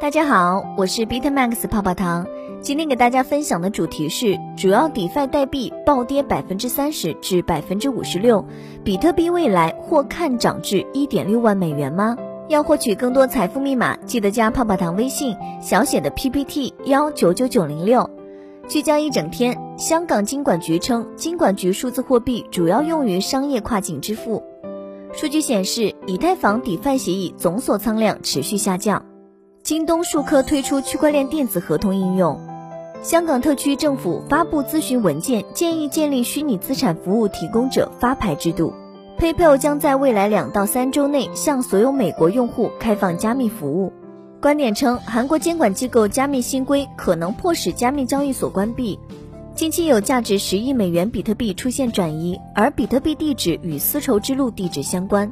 大家好，我是 Bitmax 泡泡糖。今天给大家分享的主题是：主要 DeFi 代币暴跌百分之三十至百分之五十六，比特币未来或看涨至一点六万美元吗？要获取更多财富密码，记得加泡泡糖微信小写的 PPT 幺九九九零六。聚焦一整天，香港金管局称，金管局数字货币主要用于商业跨境支付。数据显示，以太坊 DeFi 协议总锁仓量持续下降。京东数科推出区块链电子合同应用。香港特区政府发布咨询文件，建议建立虚拟资产服务提供者发牌制度。PayPal 将在未来两到三周内向所有美国用户开放加密服务。观点称，韩国监管机构加密新规可能迫使加密交易所关闭。近期有价值十亿美元比特币出现转移，而比特币地址与丝绸之路地址相关。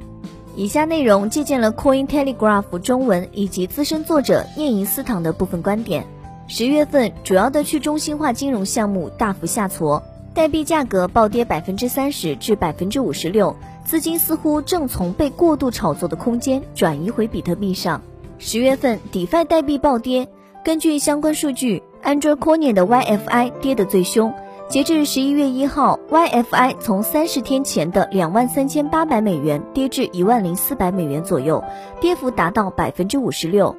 以下内容借鉴了 Coin Telegraph 中文以及资深作者聂银思堂的部分观点。十月份，主要的去中心化金融项目大幅下挫，代币价格暴跌百分之三十至百分之五十六，资金似乎正从被过度炒作的空间转移回比特币上。十月份，DeFi 代币暴跌。根据相关数据，Andrew Coin 的 YFI 跌得最凶。截至十一月一号，YFI 从三十天前的两万三千八百美元跌至一万零四百美元左右，跌幅达到百分之五十六。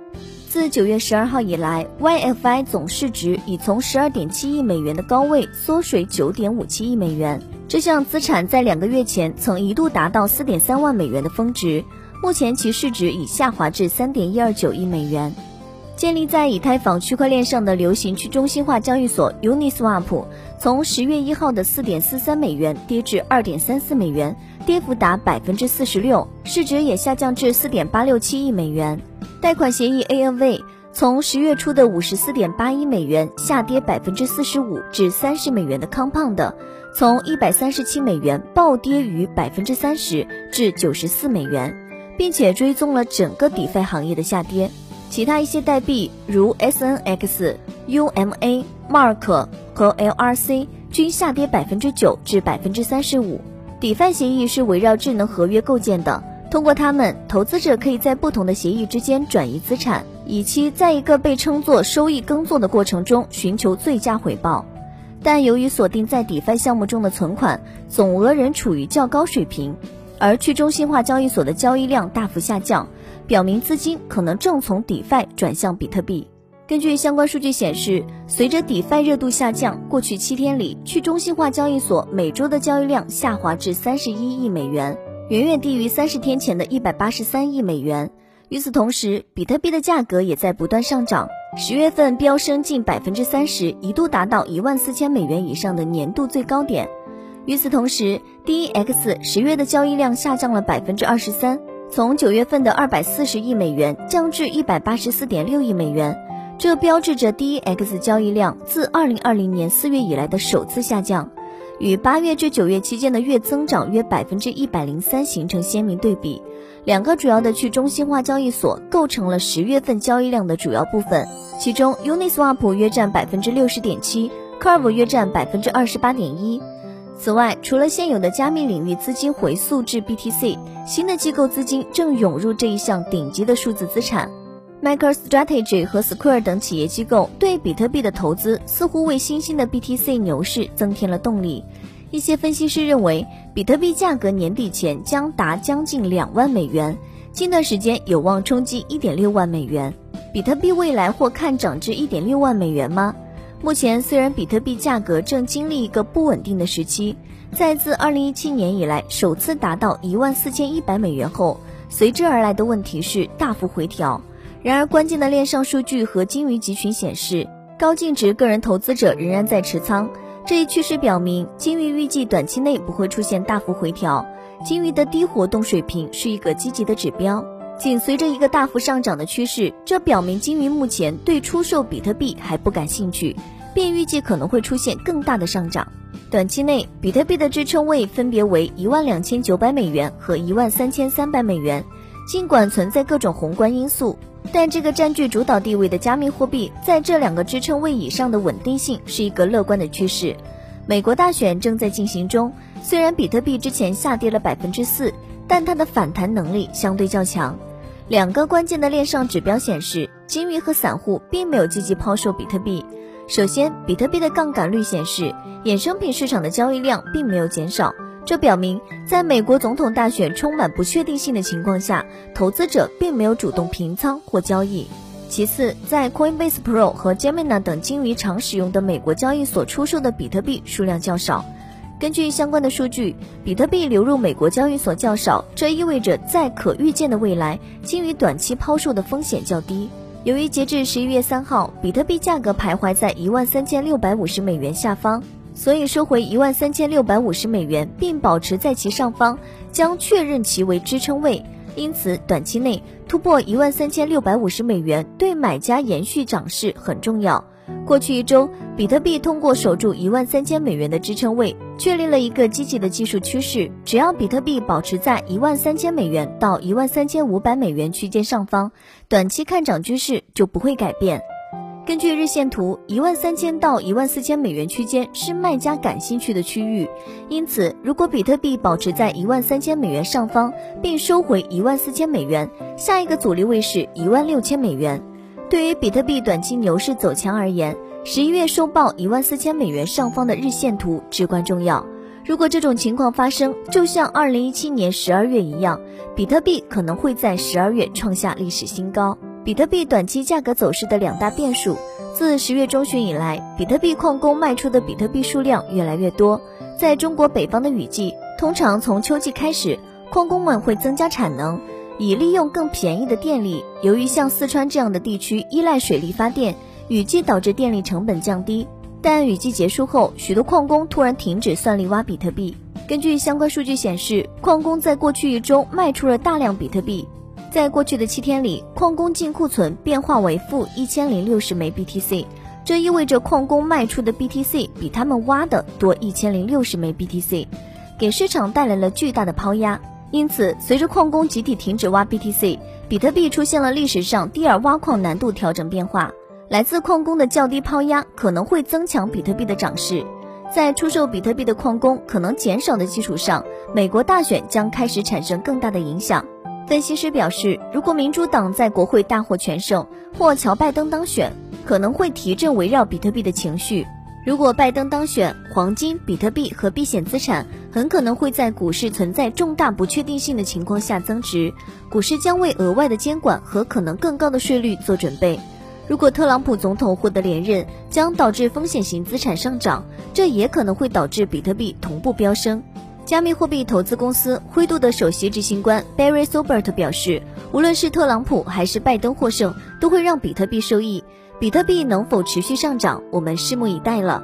自九月十二号以来，YFI 总市值已从十二点七亿美元的高位缩水九点五七亿美元。这项资产在两个月前曾一度达到四点三万美元的峰值。目前其市值已下滑至三点一二九亿美元。建立在以太坊区块链上的流行去中心化交易所 Uniswap，从十月一号的四点四三美元跌至二点三四美元，跌幅达百分之四十六，市值也下降至四点八六七亿美元。贷款协议 ANV 从十月初的五十四点八一美元下跌百分之四十五至三十美元的 Compound，从一百三十七美元暴跌逾百分之三十至九十四美元。并且追踪了整个 DeFi 行业的下跌，其他一些代币如 SNX、UMA、Mark 和 LRC 均下跌百分之九至百分之三十五。DeFi 协议是围绕智能合约构建的，通过它们，投资者可以在不同的协议之间转移资产，以期在一个被称作收益耕作的过程中寻求最佳回报。但由于锁定在 DeFi 项目中的存款总额仍处于较高水平。而去中心化交易所的交易量大幅下降，表明资金可能正从 DeFi 转向比特币。根据相关数据显示，随着 DeFi 热度下降，过去七天里，去中心化交易所每周的交易量下滑至三十一亿美元，远远低于三十天前的一百八十三亿美元。与此同时，比特币的价格也在不断上涨，十月份飙升近百分之三十，一度达到一万四千美元以上的年度最高点。与此同时，DEX 十月的交易量下降了百分之二十三，从九月份的二百四十亿美元降至一百八十四点六亿美元，这标志着 DEX 交易量自二零二零年四月以来的首次下降，与八月至九月期间的月增长约百分之一百零三形成鲜明对比。两个主要的去中心化交易所构成了十月份交易量的主要部分，其中 Uniswap 约占百分之六十点七，Curve 约占百分之二十八点一。此外，除了现有的加密领域资金回溯至 BTC，新的机构资金正涌入这一项顶级的数字资产。MicroStrategy 和 Square 等企业机构对比特币的投资似乎为新兴的 BTC 牛市增添了动力。一些分析师认为，比特币价格年底前将达将近两万美元，近段时间有望冲击一点六万美元。比特币未来或看涨至一点六万美元吗？目前，虽然比特币价格正经历一个不稳定的时期，在自2017年以来首次达到一万四千一百美元后，随之而来的问题是大幅回调。然而，关键的链上数据和鲸鱼集群显示，高净值个人投资者仍然在持仓。这一趋势表明，鲸鱼预计短期内不会出现大幅回调。鲸鱼的低活动水平是一个积极的指标。紧随着一个大幅上涨的趋势，这表明金鱼目前对出售比特币还不感兴趣，并预计可能会出现更大的上涨。短期内，比特币的支撑位分别为一万两千九百美元和一万三千三百美元。尽管存在各种宏观因素，但这个占据主导地位的加密货币在这两个支撑位以上的稳定性是一个乐观的趋势。美国大选正在进行中，虽然比特币之前下跌了百分之四，但它的反弹能力相对较强。两个关键的链上指标显示，金鱼和散户并没有积极抛售比特币。首先，比特币的杠杆率显示，衍生品市场的交易量并没有减少，这表明在美国总统大选充满不确定性的情况下，投资者并没有主动平仓或交易。其次，在 Coinbase Pro 和 Gemini 等金鱼常使用的美国交易所出售的比特币数量较少。根据相关的数据，比特币流入美国交易所较少，这意味着在可预见的未来，基于短期抛售的风险较低。由于截至十一月三号，比特币价格徘徊在一万三千六百五十美元下方，所以收回一万三千六百五十美元并保持在其上方，将确认其为支撑位。因此，短期内突破一万三千六百五十美元对买家延续涨势很重要。过去一周，比特币通过守住一万三千美元的支撑位，确立了一个积极的技术趋势。只要比特币保持在一万三千美元到一万三千五百美元区间上方，短期看涨趋势就不会改变。根据日线图，一万三千到一万四千美元区间是卖家感兴趣的区域，因此，如果比特币保持在一万三千美元上方，并收回一万四千美元，下一个阻力位是一万六千美元。对于比特币短期牛市走强而言，十一月收报一万四千美元上方的日线图至关重要。如果这种情况发生，就像二零一七年十二月一样，比特币可能会在十二月创下历史新高。比特币短期价格走势的两大变数。自十月中旬以来，比特币矿工卖出的比特币数量越来越多。在中国北方的雨季，通常从秋季开始，矿工们会增加产能，以利用更便宜的电力。由于像四川这样的地区依赖水力发电，雨季导致电力成本降低。但雨季结束后，许多矿工突然停止算力挖比特币。根据相关数据显示，矿工在过去一周卖出了大量比特币。在过去的七天里，矿工净库存变化为负一千零六十枚 BTC，这意味着矿工卖出的 BTC 比他们挖的多一千零六十枚 BTC，给市场带来了巨大的抛压。因此，随着矿工集体停止挖 BTC，比特币出现了历史上第二挖矿难度调整变化。来自矿工的较低抛压可能会增强比特币的涨势。在出售比特币的矿工可能减少的基础上，美国大选将开始产生更大的影响。分析师表示，如果民主党在国会大获全胜，或乔拜登当选，可能会提振围绕比特币的情绪。如果拜登当选，黄金、比特币和避险资产很可能会在股市存在重大不确定性的情况下增值，股市将为额外的监管和可能更高的税率做准备。如果特朗普总统获得连任，将导致风险型资产上涨，这也可能会导致比特币同步飙升。加密货币投资公司灰度的首席执行官 Barry Sobert 表示，无论是特朗普还是拜登获胜，都会让比特币受益。比特币能否持续上涨，我们拭目以待了。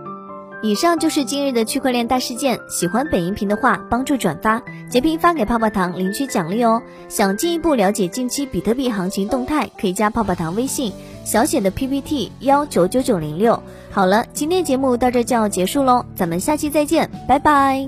以上就是今日的区块链大事件。喜欢本音频的话，帮助转发、截屏发给泡泡糖领取奖励哦。想进一步了解近期比特币行情动态，可以加泡泡糖微信，小写的 PPT 幺九九九零六。好了，今天节目到这就要结束喽，咱们下期再见，拜拜。